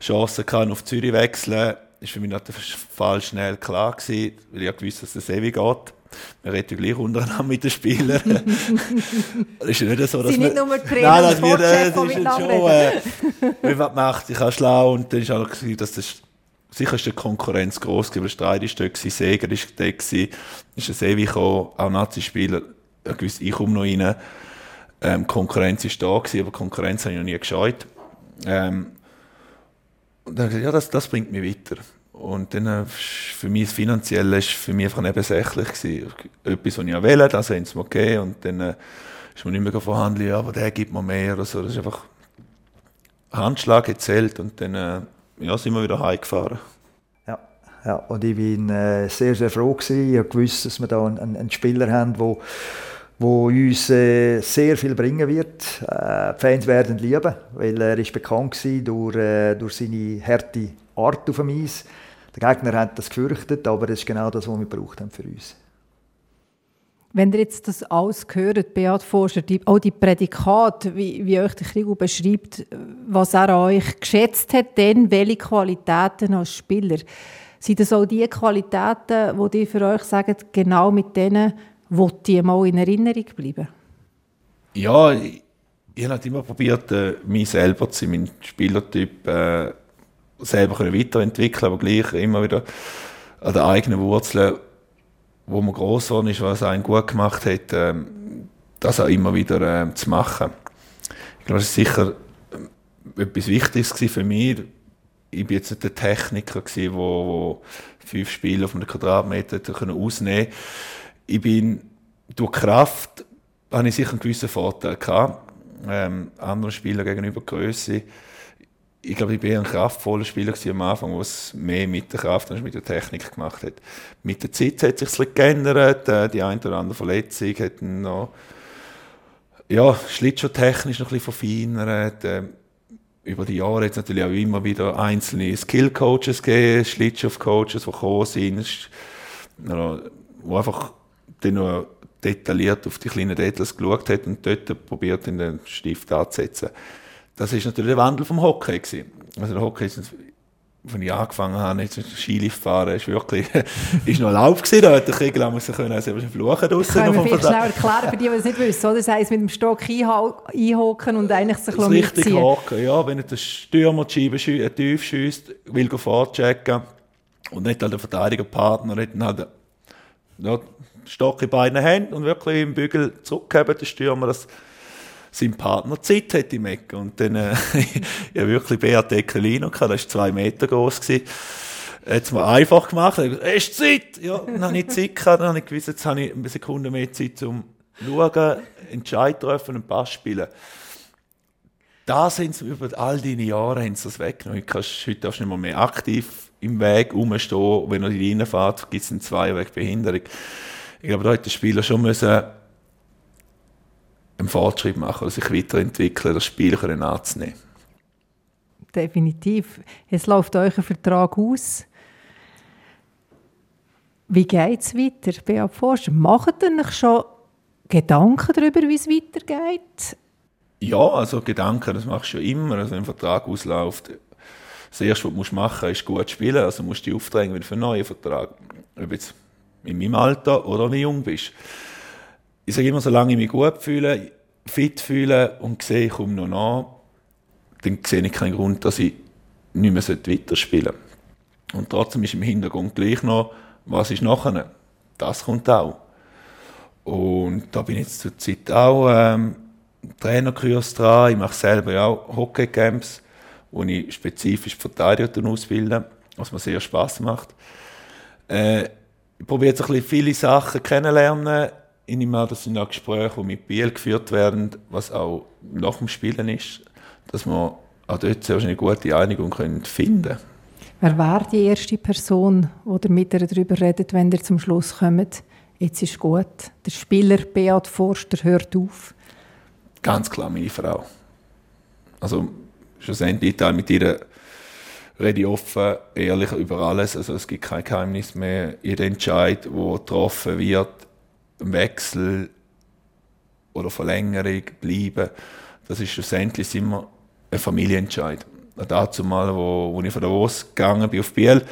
Chance hatte, auf Zürich wechseln, ist für mich noch der Fall schnell klar gewesen, weil ich ja gewusst dass es ewig geht. Wir reden gleich untereinander mit den Spielern. [LAUGHS] ist nicht so, dass Sie wir... nicht nur Trainer Nein, dass wir, das ist schon... Äh, wenn man macht, ich habe schlau und dann ist auch gewesen, dass das... Sicher ist die Konkurrenz groß, aber Streit ist dort, Seger ist dort, ist ein Sevi gekommen, auch Nazi-Spieler, ich ich komme noch rein. Ähm, Konkurrenz ist da gewesen, aber Konkurrenz habe ich noch nie gescheut. Ähm, und dann habe ich gesagt, ja, das, das bringt mich weiter. Und dann äh, für mich das Finanzielle ist für mich einfach nebensächlich. Etwas, was ich wählen das haben sie mir gegeben. Und dann äh, ist man nicht mehr verhandeln, ja, aber der gibt mir mehr oder so. Das ist einfach Handschlag gezählt und dann äh, ja, sind wir wieder heimgefahren. Ja, ja, und ich bin sehr, sehr froh gewesen. Ich wusste, dass wir da einen, einen Spieler haben, der wo uns sehr viel bringen wird. Die Fans werden lieben, weil er ist bekannt war durch, durch seine harte Art auf dem Eis. Der Gegner hat das gefürchtet, aber das ist genau das, was wir braucht haben für uns. Wenn ihr jetzt das alles hört, Beat Forscher, die, auch die Prädikate, wie, wie euch der Krieg beschreibt, was er an euch geschätzt hat, dann welche Qualitäten als Spieler, sind das auch die Qualitäten, die die für euch sagen, genau mit denen wollt ihr mal in Erinnerung bleiben? Ja, ich, ich habe halt immer probiert, äh, mich selber zu sein, meinen Spielertyp äh, selber weiterentwickeln, aber gleich immer wieder an den eigenen Wurzeln, wo man groß geworden ist, was einen gut gemacht hat, äh, das auch immer wieder äh, zu machen. Ich glaube, das ist sicher äh, etwas Wichtiges für mich. Ich bin jetzt nicht der Techniker, der fünf Spiele auf einem Quadratmeter ausnehmen konnte ich bin durch Kraft habe ich sicher einen gewissen Vorteil gehabt. Ähm, anderen Spielern gegenüber Größe. Ich glaube, ich bin ein kraftvoller Spieler am Anfang, der es mehr mit der Kraft als mit der Technik gemacht hat. Mit der Zeit hat sich es geändert. Äh, die eine oder andere Verletzung hat noch ja, Schlittschuh-technisch noch ein bisschen verfeinert. Ähm, über die Jahre hat es natürlich auch immer wieder einzelne Skill-Coaches gegeben, Schlittschuh-Coaches, die gekommen sind, wo einfach dann noch detailliert auf die kleinen Details geschaut hat und dort probiert, in den Stift anzusetzen. Das ist natürlich der Wandel vom Hockey gewesen. Also der Hockey ist, als ich angefangen habe, jetzt Skilift fahren, ist wirklich, [LAUGHS] ist noch erlaubt gewesen. Da hat der Kegel muss können, also fluchen draussen. Können wir vielleicht schnell erklären, für die, die es nicht wissen, oder? Das heisst, mit dem Stock einhocken und eigentlich sich das richtig hocken, ja. Wenn der Stürmer die Scheibe tief schießt, will vorchecken und nicht halt der Verteidigerpartner, dann halt, ja, Stock in beiden Händen und wirklich im Bügel zurückgeben, der Stürmer, dass sein Partner Zeit hat im Eck. Und dann, äh, [LAUGHS] habe wirklich Beat Eckelino gehabt, der war zwei Meter groß gewesen. Hat es mir einfach gemacht. Es ist Zeit! Ja, dann habe ich Zeit gehabt, dann habe ich gewusst, jetzt habe ich eine Sekunde mehr Zeit zum Schauen, Entscheid treffen und Pass spielen. Da sind sie über all deine Jahre haben sie das weggenommen. Heute kannst heute du nicht mehr, mehr aktiv im Weg rumstehen. Wenn du in die Innenfahrt gibt es einen Zweiwegbehinderung. Ich glaube, da hat der Spieler schon müssen einen Fortschritt machen, also sich weiterentwickeln, das Spiel anzunehmen. Definitiv. Es läuft ein Vertrag aus. Wie geht es weiter, Beat Forscher? Macht ihr euch schon Gedanken darüber, wie es weitergeht? Ja, also Gedanken, das machst du ja immer. Also wenn ein Vertrag ausläuft, das Erste, was du machen musst, ist gut spielen. Also musst du dich aufdrängen für einen neuen Vertrag. Ob jetzt in meinem Alter oder wie jung bist. Ich sage immer, solange ich mich gut fühle, fit fühle und sehe, ich komme noch nach, dann sehe ich keinen Grund, dass ich nicht mehr weiterspielen sollte. Und trotzdem ist im Hintergrund gleich noch, was ist nachher? Das kommt auch. Und da bin ich jetzt zur Zeit auch ähm, Trainerkurs dran. Ich mache selber ja auch Hockeycamps, wo ich spezifisch Verteidiger ausbilde, was mir sehr Spaß macht. Äh, ich probiere jetzt ein bisschen viele Sachen kennenlernen. Ich nehme an, das sind auch Gespräche, die mit Biel geführt werden, was auch nach dem Spielen ist, dass wir auch dort sehr eine gute Einigung können finden können. Wer wäre die erste Person, die mit ihr darüber redet, wenn ihr zum Schluss kommt, jetzt ist gut, der Spieler Beat Forster hört auf? Ganz klar meine Frau. Also schlussendlich mit ihrer rede ich offen, ehrlich über alles. Also es gibt kein Geheimnis mehr. Jeder Entscheid, der getroffen wird, Wechsel oder Verlängerung, bleiben, das ist schlussendlich immer ein Familienentscheid. Dazu mal, wo, wo ich von Davos gegangen bin auf Biel,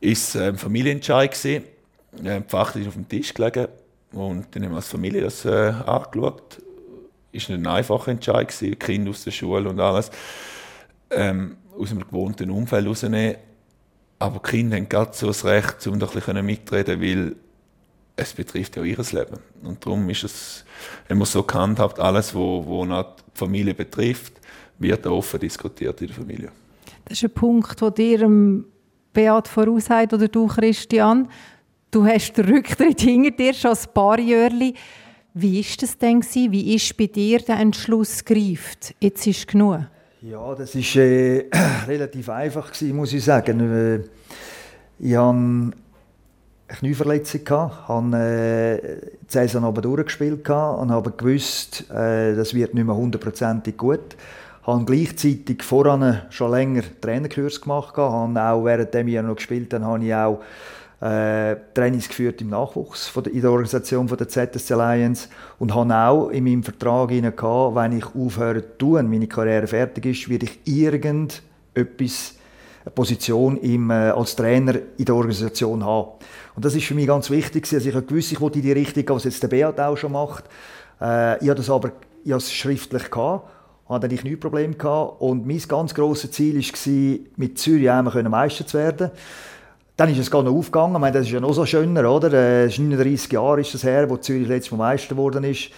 ist ein Familienentscheid gewesen. Die Pfach ist auf dem Tisch gelegen und dann haben wir als Familie das äh, angeschaut. Ist nicht ein einfacher Entscheid gewesen, Kind aus der Schule und alles. Ähm, aus einem gewohnten Umfeld rausnehmen. Aber die Kinder haben gerade so das Recht, um da ein bisschen mitreden weil es betrifft ja ihr Leben. Und darum ist es immer so gehandhabt, alles, was wo, wo die Familie betrifft, wird offen diskutiert in der Familie. Das ist ein Punkt, den dir ähm, Beat voraussagt, oder du, Christian. Du hast den Rücktritt hinter dir schon ein paar Jahre. Wie war das denn? Wie ist bei dir der Entschluss gereift? Jetzt ist genug? Ja, das war äh, [CLEARS THROAT] relativ einfach, gewesen, muss ich sagen. Äh, ich hatte Knieverletzung, hatte äh, die Saison aber durchgespielt und habe gewusst, äh, das wird nicht mehr hundertprozentig gut. Habe gleichzeitig voran schon länger Trainerkurs gemacht, habe auch währenddem ich noch gespielt. Habe, habe ich auch äh, Trainings geführt im Nachwuchs von der, in der Organisation von der ZSC Alliance und habe auch in meinem Vertrag gehabt, wenn ich aufhöre zu tun, meine Karriere fertig ist, werde ich irgendetwas Position im, äh, als Trainer in der Organisation haben. Und das ist für mich ganz wichtig, dass ich gewusst, ich in die Richtung gehen, was jetzt der Beat auch schon macht. Äh, ich habe das aber ich habe es schriftlich gehabt, hatte dann nicht Problem gehabt und mein ganz grosses Ziel war, mit Zürich einmal Meister zu werden. Dann ist es gar noch aufgegangen. Ich meine, das ist ja noch so schöner, oder? Äh, es ist 39 Jahre ist das her, wo Zürich letztes Mal Meister geworden ist.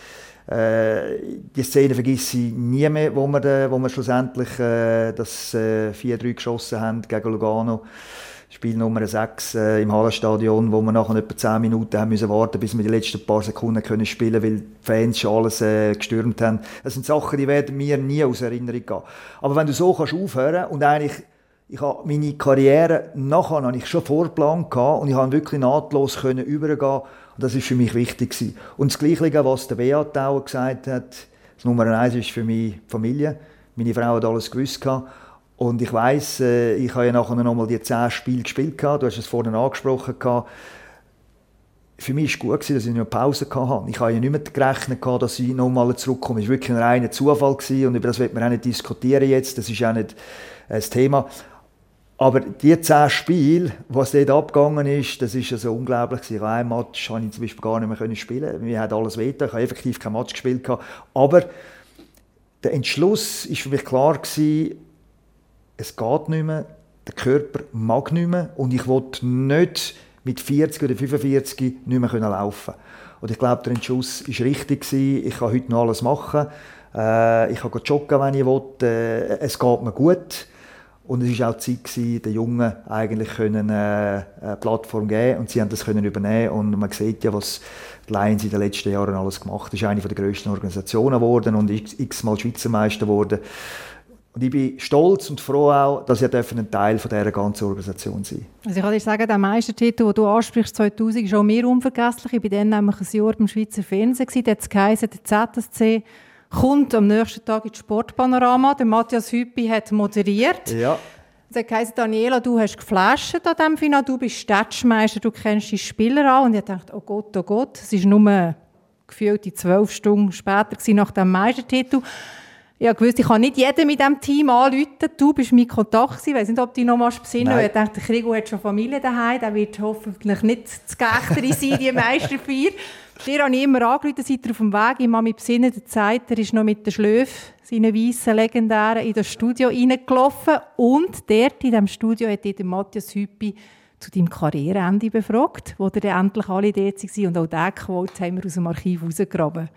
Äh, die Szene vergesse ich nie mehr, wo wir, wo wir schlussendlich äh, das äh, 4-3 geschossen haben gegen Lugano. Spiel Nummer 6 äh, im Hallenstadion, wo wir nachher etwa 10 Minuten haben müssen warten bis wir die letzten paar Sekunden können spielen weil die Fans schon alles äh, gestürmt haben. Das sind Sachen, die werden mir nie aus Erinnerung gehen. Aber wenn du so kannst aufhören und eigentlich ich habe meine Karriere nachher habe ich schon vorgeplant und ich konnte wirklich nahtlos können übergehen und das ist für mich wichtig gewesen. Und das Gleiche, was der Beat auch gesagt hat, das Nummer eins ist für mich Familie. Meine Frau hat alles gewusst und ich weiß, äh, ich habe ja nachher noch mal die zehn Spiele gespielt Du hast es vorhin angesprochen Für mich war es gut, dass ich eine Pause hatte. Ich habe ja nicht mehr gerechnet, dass ich nochmal zurückkomme. Es war wirklich ein reiner Zufall und über das wird man auch nicht diskutieren jetzt. Das ist auch nicht äh, das Thema. Aber die zehn Spiele, was dort abgegangen ist, das ist also unglaublich. Ein Match habe ich zum Beispiel gar nicht mehr spielen. Wir haben alles weiter. Ich habe effektiv kein Match gespielt. Aber der Entschluss war für mich klar gewesen, es geht nicht mehr, der Körper mag nicht mehr und ich wollte nicht mit 40 oder 45 nicht mehr laufen Und ich glaube, der Entschluss war richtig. Gewesen. Ich kann heute noch alles machen. Äh, ich kann joggen, wenn ich will. Äh, es geht mir gut. Und es war auch Zeit, gewesen, den Jungen eigentlich können, äh, eine Plattform geben und sie haben das können übernehmen und man sieht ja, was die Lions in den letzten Jahren alles gemacht haben. Es ist eine der grössten Organisationen geworden und x-mal Schweizer Meister geworden. Und ich bin stolz und froh auch, dass ich ein Teil von dieser ganzen Organisation sein Also ich kann dir sagen, der Meistertitel, den du ansprichst, 2000, ist auch mir unvergesslich. Ich war dann nämlich ein Jahr beim Schweizer Fernsehen. Dort geheißen, der ZSC kommt am nächsten Tag ins Sportpanorama. Der Matthias Hüppi hat moderiert. Ja. Es hat Daniela, du hast geflasht an diesem Final, du bist Städtschmeister, du kennst die Spieler an. Und ich dachte, oh Gott, oh Gott, es war nur gefühlt zwölf Stunden später nach dem Meistertitel. Ich gewusst, ich kann nicht jeden mit diesem Team anrufen. Du bist mein Kontakt Ich weiß nicht, ob du dich noch mal besinnen Ich dachte, der Krigo hat schon Familie daheim. Der wird hoffentlich nicht das Geächtere sein, die [LAUGHS] Meisterfeier. Dir habe ich immer angerufen, seid ihr auf dem Weg. Ich habe mich besinnen, der Zeit, er ist noch mit den Schlöf, seinen weißen Legendären, in das Studio reingelaufen. Und dort in diesem Studio hat der Matthias Hüppi zu deinem Karriereende befragt, wo ihr endlich alle dort waren. Und auch diesen Quote haben wir aus dem Archiv rausgegraben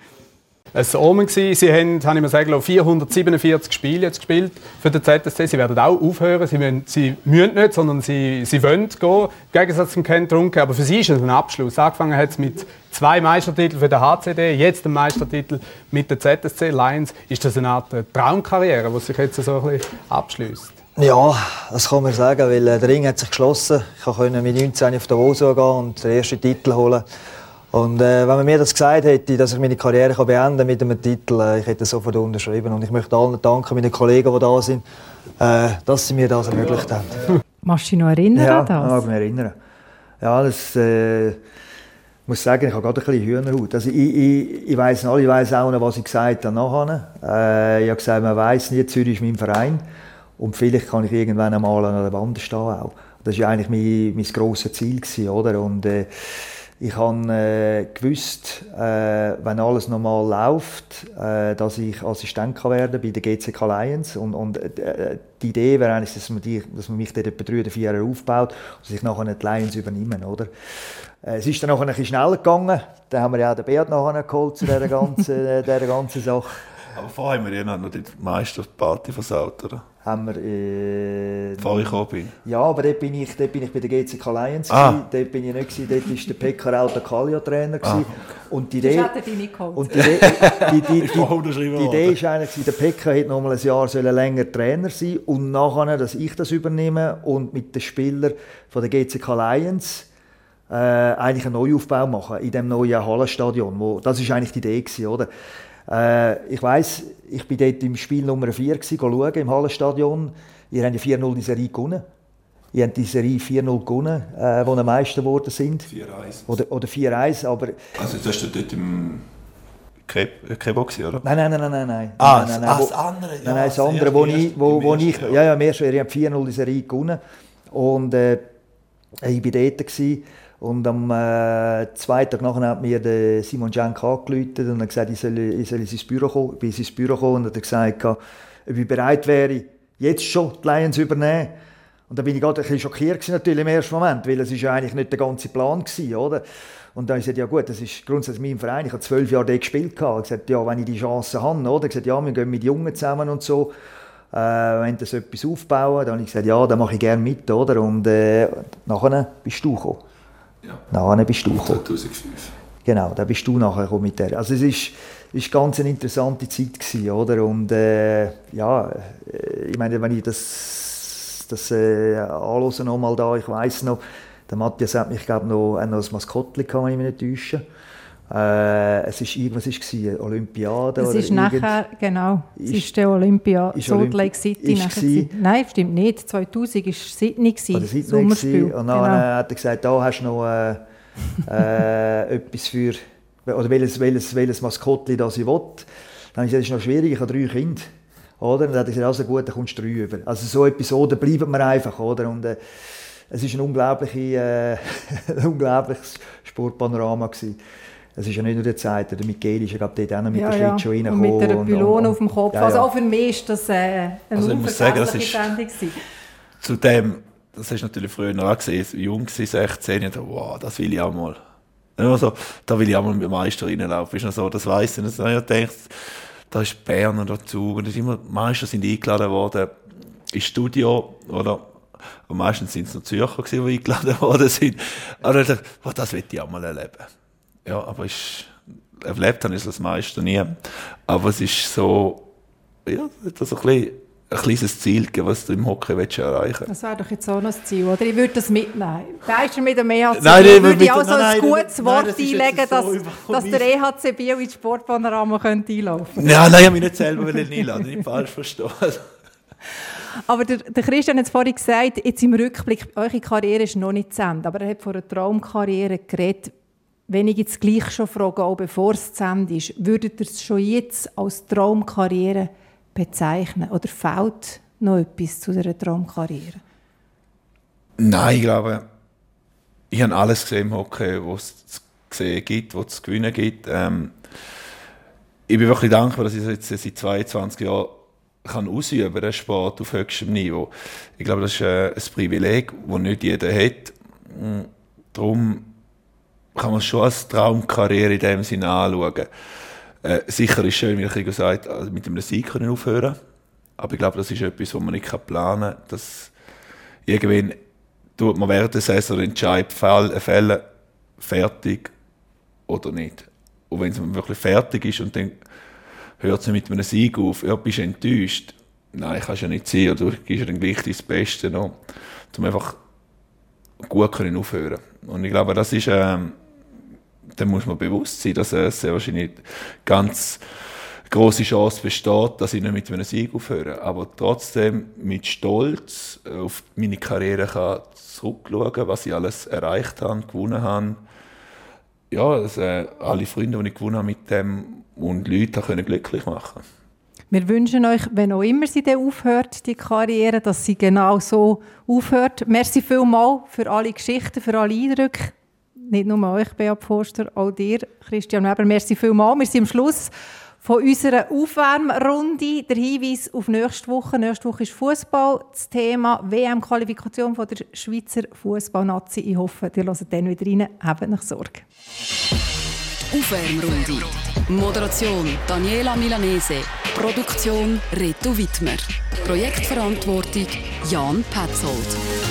ein Omen. Sie haben, kann ich mal sagen, 447 Spiele jetzt gespielt für den ZSC. Sie werden auch aufhören. Sie müssen, sie müssen nicht, sondern sie, sie wollen gehen. Im Gegensatz zum Ken Trunke. Aber für sie ist es ein Abschluss. Angefangen hat es mit zwei Meistertiteln für den HCD, jetzt ein Meistertitel mit der ZSC Lions. Ist das eine Art Traumkarriere, die sich jetzt so ein abschließt? Ja, das kann man sagen, weil äh, der Ring hat sich geschlossen. Ich konnte mit 19 auf der Vosio gehen und den ersten Titel holen. Und äh, wenn man mir das gesagt hätte, dass ich meine Karriere kann beenden mit einem Titel, äh, ich hätte sofort unterschrieben. Und ich möchte allen danken, meinen Kollegen, die da sind, äh, dass sie mir das ermöglicht haben. Machst du dich noch erinnern ja, an das? Ja, ich mich erinnern. Ja, das... Äh, ich muss sagen, ich habe gerade ein bisschen Hühnerhaut. Also ich, ich, ich weiss noch, ich weiss auch noch, was ich gesagt habe nachher. Äh, ich habe gesagt, man weiss nie, Zürich ist mein Verein. Und vielleicht kann ich irgendwann einmal an der Wand stehen auch. Das war eigentlich mein, mein grosses Ziel. Gewesen, oder? Und, äh, ich habe äh, gewusst, äh, wenn alles normal läuft, äh, dass ich Assistent kann werden bei der GCK Lions und, und äh, die Idee wäre eigentlich, dass man, die, dass man mich dort etwa drei oder vier Jahre aufbaut und sich nachher die Lions übernehmen, oder? Äh, es ist dann nachher ein bisschen schneller gegangen, dann haben wir ja auch den Beat nachher geholt zu dieser ganzen, [LAUGHS] dieser ganzen Sache. Aber vorher haben wir ja noch die Meisterparty versaut, oder? Haben wir... Äh, Bevor ich gekommen bin. Ja, aber dort bin ich, dort bin ich bei der GCK Lions. Ah. gewesen. Dort bin ich nicht. Gewesen. Dort war der Pekka Rauter Kallio Trainer. Ah. Und die Das Idee... hat er dich nicht geholt. Und die Idee, [LAUGHS] die, die, Ist die, unterschrieben die Idee ist eigentlich, gewesen, der Pekka hätte noch mal ein Jahr sollen länger Trainer sein und nachher, dass ich das übernehme und mit den Spielern von der GCK Lions äh, eigentlich einen Neuaufbau machen in dem neuen Hallenstadion. Wo, das ist eigentlich die Idee gewesen, oder? Äh, ich weiß, ich bin dort im Spiel Nummer 4 gewesen, go schauen, im Hallenstadion. Ihr habt ja 4-0 die Serie gewonnen. Ihr habt die Serie 4-0 gewonnen, äh, wo ihr Meister geworden sind. 4-1. Oder, oder 4-1, aber Also, das war dort im Keb- Kebo, gewesen, oder? Nein, nein, nein, nein, nein, nein. Ah, nein, nein, das- ah, das andere, ja, Nein, nein, das andere, wo ich, wo, wo ich, ja, ja, im ersten, ich habe 4-0 die Serie gewonnen. Und äh, ich war dort. Gewesen. Und am äh, zweiten Tag nachher hat mir der Simon Jank angerufen und hat gesagt, ich soll, ich soll ins Büro kommen. Ich bin ins Büro gekommen und hat gesagt, ob ich bereit wäre, jetzt schon die Lions übernehmen. Und da bin ich gerade ein bisschen schockiert natürlich im ersten Moment, weil es ist ja eigentlich nicht der ganze Plan gewesen, oder? Und dann habe ich gesagt, ja gut, das ist grundsätzlich mein Verein. Ich habe zwölf Jahre dort gespielt. gehabt. Ich gesagt, ja, wenn ich die Chance habe, oder? Ich gesagt, ja, wir gehen mit Jungen zusammen und so. Äh, wenn das etwas aufbauen, dann habe ich gesagt, ja, dann mache ich gerne mit, oder? Und äh, nachher bist du gekommen. Ja. Nachher bist du gekommen. 2005. Genau, da bist du nachher gekommen mit der. Also es ist, ist ganz eine interessante Zeit gewesen, oder? Und äh, ja, äh, ich meine, wenn ich das, das äh, anhöre noch mal da, ich weiß noch, der Matthias hat mich, glaube noch, noch ein Maskottchen gehabt, wenn ich mich nicht täusche. Äh, es ist irgendwas ist gewesen, Olympiade Es oder ist nachher, genau, es Ist- ist der Olympia ist Salt Lake City. ist nachher gewesen. Nein, stimmt nicht. 2000 war Sydney, gewesen, Oder Sydney Sommerspiel. gewesen. Und dann Genau. hat er gesagt, da hast du noch äh, äh, [LAUGHS] etwas für, oder welches, welches, welches Maskottchen das ich will. Dann habe ich gesagt, das ist noch schwierig, ich habe drei Kinder. Oder? Und dann hat er gesagt, also gut, dann kommst du drei über. Also so Episoden bleiben mir einfach. Oder? Und, äh, es war ein, unglaubliche, äh, [LAUGHS] ein unglaubliches Sportpanorama. Gewesen. Es ist ja nicht nur der Zeit, der Michel ist ja gerade dort auch noch mit ja, der ja. Schlittschuh Und reingekommen. mit und- Pylone und- auf dem Kopf. Ja, Also ja. auch für mich ist das äh, eine Also ich muss sagen, das ist- Sendung. gewesen. Zudem, das hast du natürlich früher auch gesehen, jung gewesen, 16, ich dachte, wow, das will ich auch mal. Immer so, da will ich auch mal mit dem Meister reinlaufen. Ist noch so, das weiss ich. Und ich gedacht, da ist dazu. Und es ist immer, die Meister sind eingeladen worden ins Studio, oder? Und meistens sind es noch Zürcher die eingeladen [LAUGHS] worden sind. Aber ich dachte, oh, das will ich auch mal erleben. Ja, aber ich, erlebt habe ich es als Meister nie. Aber es ist so, ja, das so ein, bisschen, ein kleines Ziel, gegeben, was du im Hockey willst erreichen Das wäre doch jetzt auch noch das Ziel, oder? Ich würde das mitnehmen. Begeistert mit dem EHC Nein, nein, würde ich auch so nein, ein nein, gutes nein, Wort das ist jetzt einlegen, so dass, dass der EHC Biel ins Sportpanorama könnte einlaufen könnte. Ja, nein, ich habe mich nicht selber einladen, nicht falsch verstehen. [LAUGHS] Aber der, der Christian hat es vorhin gesagt, jetzt im Rückblick, eure Karriere ist noch nicht zu Ende, aber er hat von einer Traumkarriere geredet. Wenn ich jetzt gleich schon frage, auch bevor es zu Ende ist, würdet ihr es schon jetzt als Traumkarriere bezeichnen? Oder fehlt noch etwas zu dieser Traumkarriere? Nein, ich glaube, ich habe alles gesehen im Hockey, was es zu sehen gibt, was es zu gewinnen gibt. Ähm, ich bin wirklich dankbar, dass ich jetzt seit 22 Jahren kann ausüben kann, Sport auf höchstem Niveau. Ich glaube, das ist äh, ein Privileg, das nicht jeder hat. Mm, Darum kann man schon als Traumkarriere in dem Sinne anschauen. Äh, sicher ist schön, wie ich gesagt habe, mit einem Sieg können aufhören Aber ich glaube, das ist etwas, was man nicht planen kann. Dass irgendwann tut man während der Saison den Entscheid fäll- fällen, fertig oder nicht. Und wenn es wirklich fertig ist und dann hört es mit einem Sieg auf, ja, bist du enttäuscht? Nein, kannst ja nicht. Oder du gibst ja dann gleich das Beste noch, um einfach gut können. Und ich glaube, das ist, ähm, da muss man bewusst sein, dass es sehr wahrscheinlich ganz große Chance besteht, dass ich nicht mit einem Sieg aufhöre. Aber trotzdem mit Stolz auf meine Karriere kann zurückschauen, was ich alles erreicht habe, gewonnen habe. Ja, äh, alle Freunde, die ich gewonnen habe mit dem und Leute können glücklich machen. Wir wünschen euch, wenn auch immer sie dann aufhört, die Karriere, dass sie genau so aufhört. Merci vielmals für alle Geschichten, für alle Eindrücke. Nicht nur euch, Beat Forster, auch dir, Christian Weber. Merci vielmals. Wir sind am Schluss von unserer Aufwärmrunde. Der Hinweis auf nächste Woche. Nächste Woche ist Fußball. Das Thema WM-Qualifikation der Schweizer Fußballnazi. Ich hoffe, ihr hört dann wieder rein. Habt nicht Sorge. Aufwärmrunde. Moderation Daniela Milanese. Produktion Reto Wittmer. Projektverantwortung Jan Petzold.